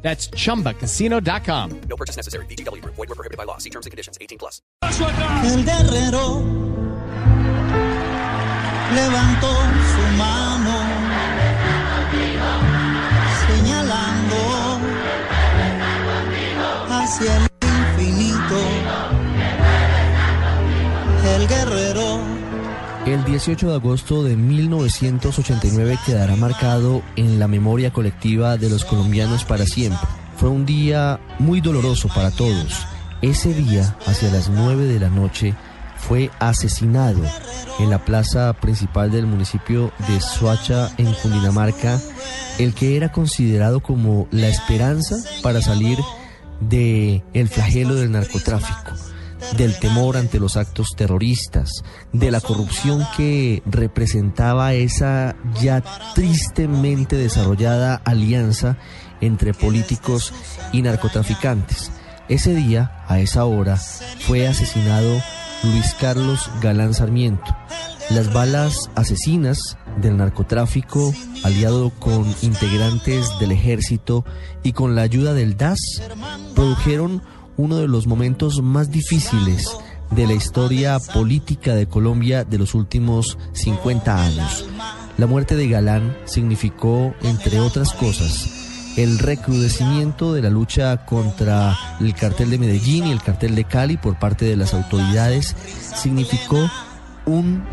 That's chumbacasino.com. No purchase necessary. BGW. Void were prohibited by law. See terms and conditions. 18 plus. El guerrero levantó su mano señalando hacia el infinito. El guerrero El 18 de agosto de 1989 quedará marcado en la memoria colectiva de los colombianos para siempre. Fue un día muy doloroso para todos. Ese día, hacia las 9 de la noche, fue asesinado en la plaza principal del municipio de Soacha, en Cundinamarca, el que era considerado como la esperanza para salir de el flagelo del narcotráfico del temor ante los actos terroristas, de la corrupción que representaba esa ya tristemente desarrollada alianza entre políticos y narcotraficantes. Ese día, a esa hora, fue asesinado Luis Carlos Galán Sarmiento. Las balas asesinas del narcotráfico, aliado con integrantes del ejército y con la ayuda del DAS, produjeron uno de los momentos más difíciles de la historia política de Colombia de los últimos 50 años. La muerte de Galán significó, entre otras cosas, el recrudecimiento de la lucha contra el cartel de Medellín y el cartel de Cali por parte de las autoridades, significó un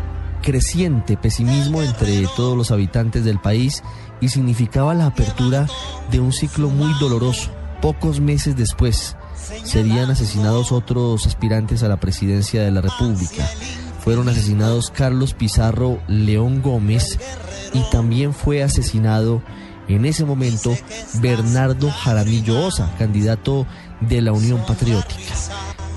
creciente pesimismo entre todos los habitantes del país y significaba la apertura de un ciclo muy doloroso. Pocos meses después, serían asesinados otros aspirantes a la presidencia de la República. Fueron asesinados Carlos Pizarro León Gómez y también fue asesinado en ese momento Bernardo Jaramillo Osa, candidato de la Unión Patriótica.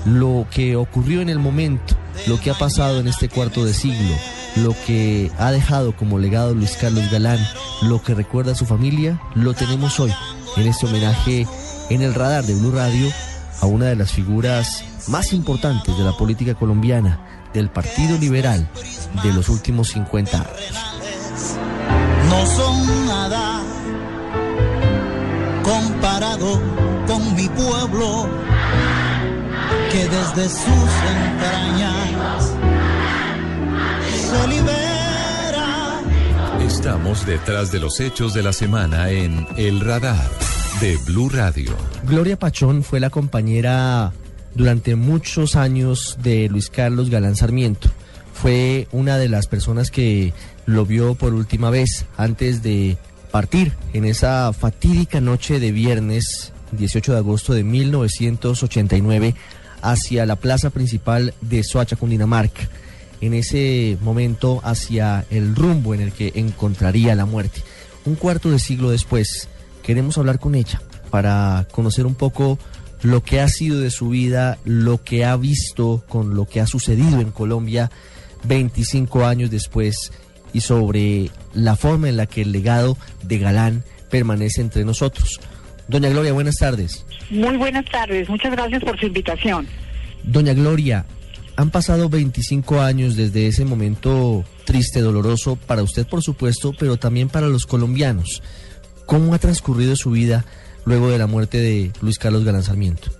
Lo que ocurrió en el momento, lo que ha pasado en este cuarto de siglo, lo que ha dejado como legado Luis Carlos Galán, lo que recuerda a su familia, lo tenemos hoy en este homenaje en el radar de Blue Radio a una de las figuras más importantes de la política colombiana, del Partido Liberal de los últimos 50 años. no son nada comparado con mi pueblo que desde sus entrañas se libera. Estamos detrás de los hechos de la semana en El Radar de Blue Radio. Gloria Pachón fue la compañera durante muchos años de Luis Carlos Galán Sarmiento. Fue una de las personas que lo vio por última vez antes de partir en esa fatídica noche de viernes 18 de agosto de 1989 hacia la plaza principal de Soacha, Cundinamarca. En ese momento hacia el rumbo en el que encontraría la muerte. Un cuarto de siglo después, queremos hablar con ella para conocer un poco lo que ha sido de su vida, lo que ha visto con lo que ha sucedido en Colombia 25 años después y sobre la forma en la que el legado de Galán permanece entre nosotros. Doña Gloria, buenas tardes. Muy buenas tardes, muchas gracias por su invitación. Doña Gloria, han pasado 25 años desde ese momento triste, doloroso para usted por supuesto, pero también para los colombianos. ¿Cómo ha transcurrido su vida luego de la muerte de Luis Carlos Galán Sarmiento?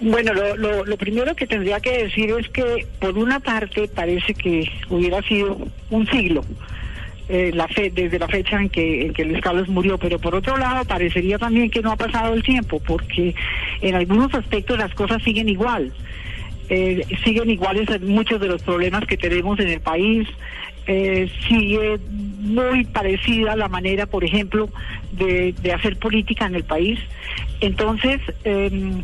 Bueno, lo, lo, primero que tendría que decir es que por una parte parece que hubiera sido un siglo. eh, la fe, desde la fecha en que, en que Luis Carlos murió, pero por otro lado parecería también que no ha pasado el tiempo, porque en algunos aspectos las cosas siguen igual. Eh, siguen iguales muchos de los problemas que tenemos en el país. Eh, sigue muy parecida la manera, por ejemplo, de, hacer política en el país. Entonces, em,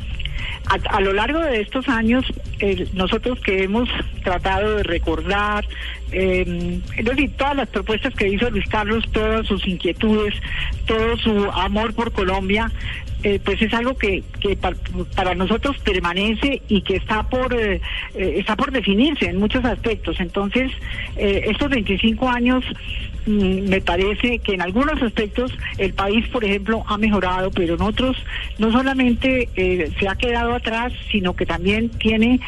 a, a lo largo de estos años, eh, nosotros que hemos tratado de recordar, eh, es decir, todas las propuestas que hizo Luis Carlos, todas sus inquietudes, todo su amor por Colombia, eh, pues es algo que, que pa- para nosotros permanece y que está por eh, eh, está por definirse en muchos aspectos. Entonces, eh, estos 25 años mm, me parece que en algunos aspectos el país, por ejemplo, ha mejorado, pero en otros no solamente eh, se ha quedado atrás, sino que también tiene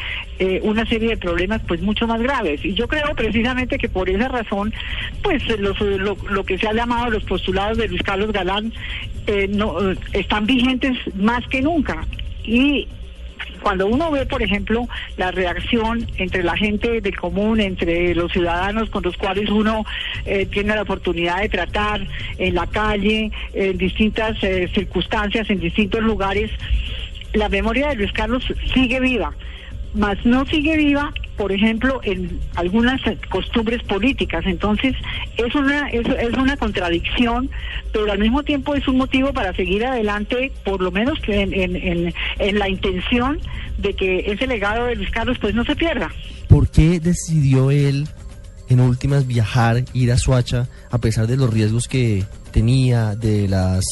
una serie de problemas pues mucho más graves. Y yo creo precisamente que por esa razón, pues los- lo, lo que se ha llamado los postulados de Luis Carlos Galán no, están vigentes más que nunca. Y cuando uno ve, por ejemplo, la reacción entre la gente del común, entre los ciudadanos con los cuales uno eh, tiene la oportunidad de tratar en la calle, en distintas eh, circunstancias, en distintos lugares, la memoria de Luis Carlos sigue viva, mas no sigue viva, por ejemplo, en algunas costumbres políticas. Entonces, es una, es, una contradicción, pero al mismo tiempo es un motivo para seguir adelante, por lo menos en, en, en, en la intención de que ese legado de Luis Carlos pues no se pierda. ¿Por qué decidió él, en últimas, viajar, ir a Suacha, a pesar de los riesgos que tenía, de las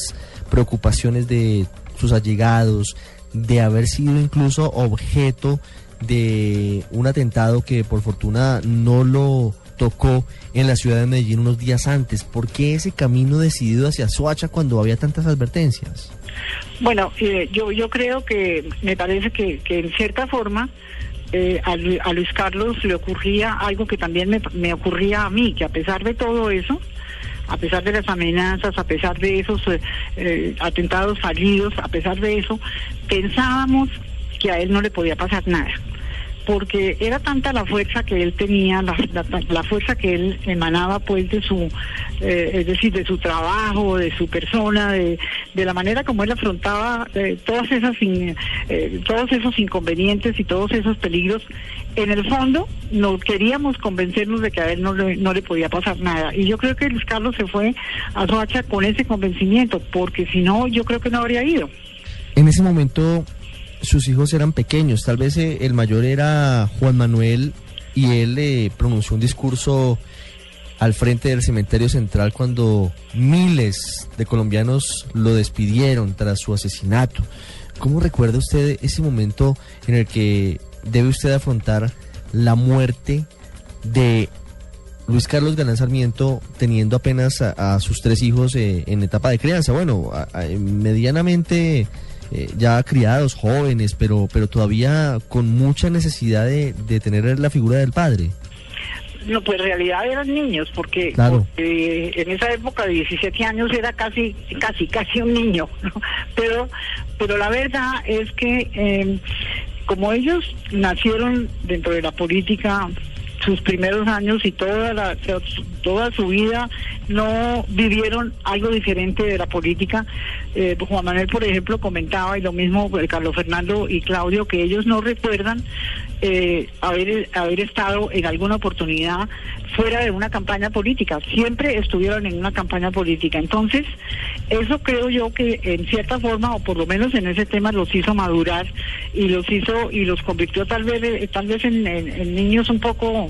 preocupaciones de sus allegados, de haber sido incluso objeto de un atentado que por fortuna no lo tocó en la ciudad de Medellín unos días antes? ¿Por qué ese camino decidido hacia Suacha cuando había tantas advertencias? Bueno, eh, yo, yo creo que me parece que, que en cierta forma eh, a, a Luis Carlos le ocurría algo que también me, me ocurría a mí, que a pesar de todo eso, a pesar de las amenazas, a pesar de esos eh, eh, atentados fallidos, a pesar de eso, pensábamos que a él no le podía pasar nada porque era tanta la fuerza que él tenía, la, la- fuerza que él emanaba pues de su, eh, es decir, de su trabajo, de su persona, de, de la manera como él afrontaba eh, todas esas eh, todos esos inconvenientes y todos esos peligros. En el fondo, nos queríamos convencernos de que a él no le, no le podía pasar nada. Y yo creo que Luis Carlos se fue a Soacha con ese convencimiento, porque si no, yo creo que no habría ido. En ese momento sus hijos eran pequeños, tal vez eh, el mayor era Juan Manuel y él eh, pronunció un discurso al frente del cementerio central cuando miles de colombianos lo despidieron tras su asesinato. ¿Cómo recuerda usted ese momento en el que debe usted afrontar la muerte de Luis Carlos Galán Sarmiento teniendo apenas a, sus tres hijos eh, en etapa de crianza? Bueno, medianamente eh, ya criados, jóvenes, pero, pero todavía con mucha necesidad de, de tener la figura del padre. No, pues en realidad eran niños, porque, Claro. porque en esa época de 17 años era casi, casi, casi un niño. ¿no? Pero, pero la verdad es que eh, como ellos nacieron dentro de la política, sus primeros años y toda la, toda su vida no vivieron algo diferente de la política. Eh, Juan Manuel, por ejemplo, comentaba, y lo mismo eh, Carlos Fernando y Claudio, que ellos no recuerdan eh, haber, haber estado en alguna oportunidad fuera de una campaña política. Siempre estuvieron en una campaña política. Entonces, eso creo yo que en cierta forma, o por lo menos en ese tema, los hizo madurar y los hizo y los convirtió tal vez eh, tal vez en, en- en niños un poco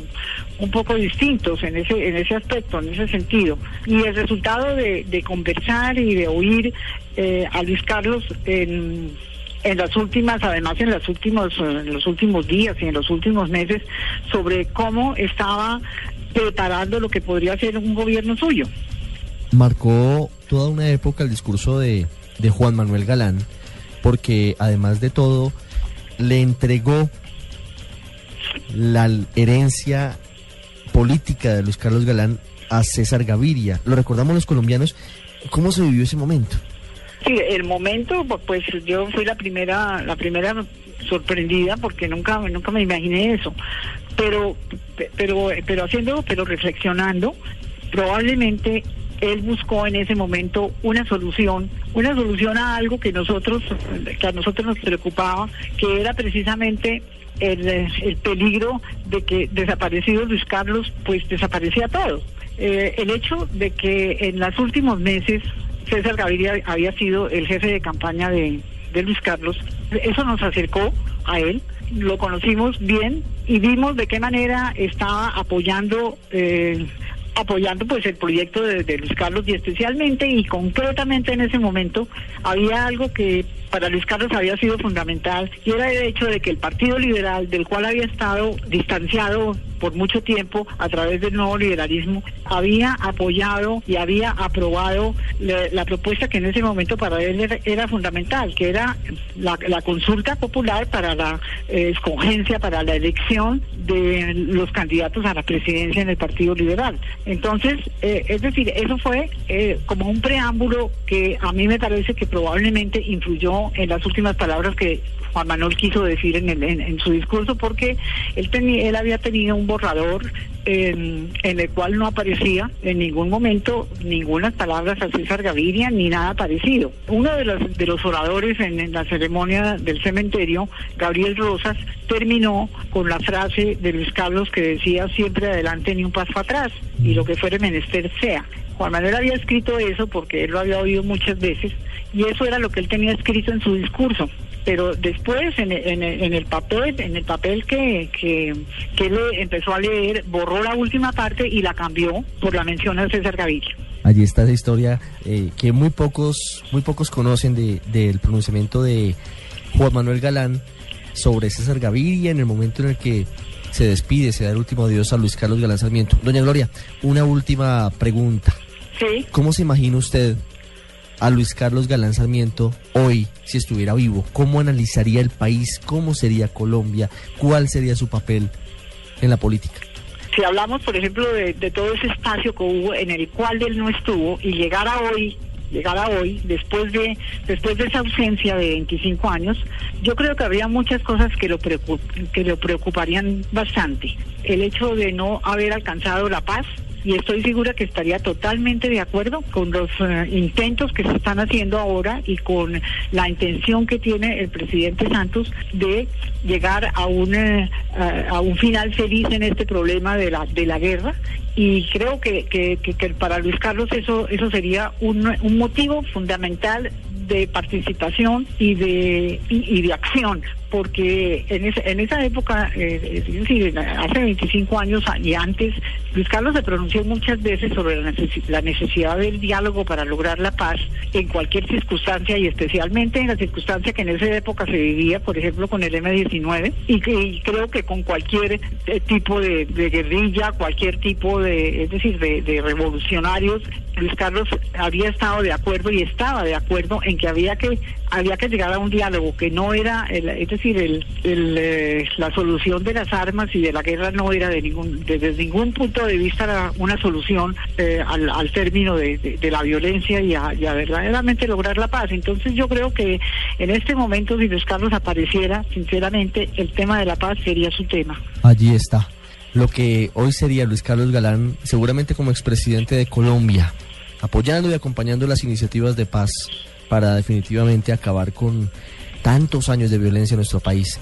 un poco distintos en ese en ese aspecto, en ese sentido. Y el resultado de, de conversar y de oír eh, a Luis Carlos en en las últimas, además en los últimos, eh, los últimos días y en los últimos meses, sobre cómo estaba preparando lo que podría ser un gobierno suyo. Marcó toda una época el discurso de, de Juan Manuel Galán, porque además de todo, le entregó la herencia política de Luis Carlos Galán a César Gaviria. Lo recordamos los colombianos. ¿Cómo se vivió ese momento? Sí, el momento, pues yo fui la primera, la primera sorprendida porque nunca, nunca me imaginé eso. Pero, pero, pero haciendo, pero reflexionando, probablemente él buscó en ese momento una solución, una solución a algo que nosotros, que a nosotros nos preocupaba, que era precisamente el, el peligro de que desaparecido Luis Carlos, pues desaparecía todo. Eh, el hecho de que en los últimos meses César Gaviria había sido el jefe de campaña de, de Luis Carlos, eso nos acercó a él, lo conocimos bien y vimos de qué manera estaba apoyando eh, apoyando pues el proyecto de, de Luis Carlos y especialmente y concretamente en ese momento había algo que para Luis Carlos había sido fundamental y era el hecho de que el Partido Liberal, del cual había estado distanciado por mucho tiempo a través del nuevo liberalismo, había apoyado y había aprobado la, propuesta que en ese momento para él era, era fundamental, que era la, la, consulta popular para la eh, escogencia, para la elección de los candidatos a la presidencia en el Partido Liberal. Entonces, eh, es decir, eso fue eh, como un preámbulo que a mí me parece que probablemente influyó en las últimas palabras que Juan Manuel quiso decir en, el, en, su discurso porque él, tenía, él había tenido un borrador en, el cual no aparecía en ningún momento ninguna palabras a César Gaviria ni nada parecido. Uno de los, de los oradores en, en la ceremonia del cementerio, Gabriel Rosas, terminó con la frase de Luis Carlos que decía siempre adelante ni un paso atrás y lo que fuere menester sea. Juan Manuel había escrito eso porque él lo había oído muchas veces y eso era lo que él tenía escrito en su discurso pero después en, en, en, el papel en el papel que, que, que le empezó a leer borró la última parte y la cambió por la mención de César Gaviria allí está esa historia eh, que muy pocos muy pocos conocen de, del pronunciamiento de Juan Manuel Galán sobre César Gaviria en el momento en el que se despide, se da el último adiós a Luis Carlos Galán Sarmiento. Doña Gloria, una última pregunta. Sí. ¿Cómo se imagina usted a Luis Carlos Galán Sarmiento hoy, si estuviera vivo? ¿Cómo analizaría el país? ¿Cómo sería Colombia? ¿Cuál sería su papel en la política? Si hablamos, por ejemplo, de, todo ese espacio que hubo en el cual él no estuvo y llegara hoy llegara hoy, después de, después de esa ausencia de 25 años, yo creo que habría muchas cosas que lo, que lo preocuparían bastante. El hecho de no haber alcanzado la paz, y estoy segura que estaría totalmente de acuerdo con los uh, intentos que se están haciendo ahora y con la intención que tiene el presidente Santos de llegar a un, uh, a un final feliz en este problema de la, de la guerra. Y creo que, que, para Luis Carlos eso, eso sería un, un motivo fundamental de participación y de, y, de acción, porque en, ese, en esa época, eh, es hace 25 años y antes, Luis Carlos se pronunció muchas veces sobre la, neces la necesidad del diálogo para lograr la paz en cualquier circunstancia y especialmente en la circunstancia que en esa época se vivía, por ejemplo, con el M-19 y, que, creo que con cualquier eh, tipo de, guerrilla, cualquier tipo de, es decir, de, de revolucionarios, Luis Carlos había estado de acuerdo y estaba de acuerdo en que había que había que llegar a un diálogo que no era el, es decir el, eh, la solución de las armas y de la guerra no era de ningún desde ningún punto de vista una solución eh, al, al, término de, de, de, la violencia y a, y a, verdaderamente lograr la paz. Entonces yo creo que en este momento si Luis Carlos apareciera sinceramente el tema de la paz sería su tema. Allí está. Lo que hoy sería Luis Carlos Galán seguramente como expresidente de Colombia apoyando y acompañando las iniciativas de paz para definitivamente acabar con tantos años de violencia en nuestro país.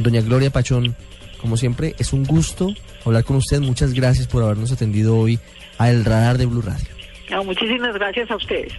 Doña Gloria Pachón, como siempre, es un gusto hablar con usted. Muchas gracias por habernos atendido hoy a El Radar de Blue Radio. Muchísimas gracias a ustedes.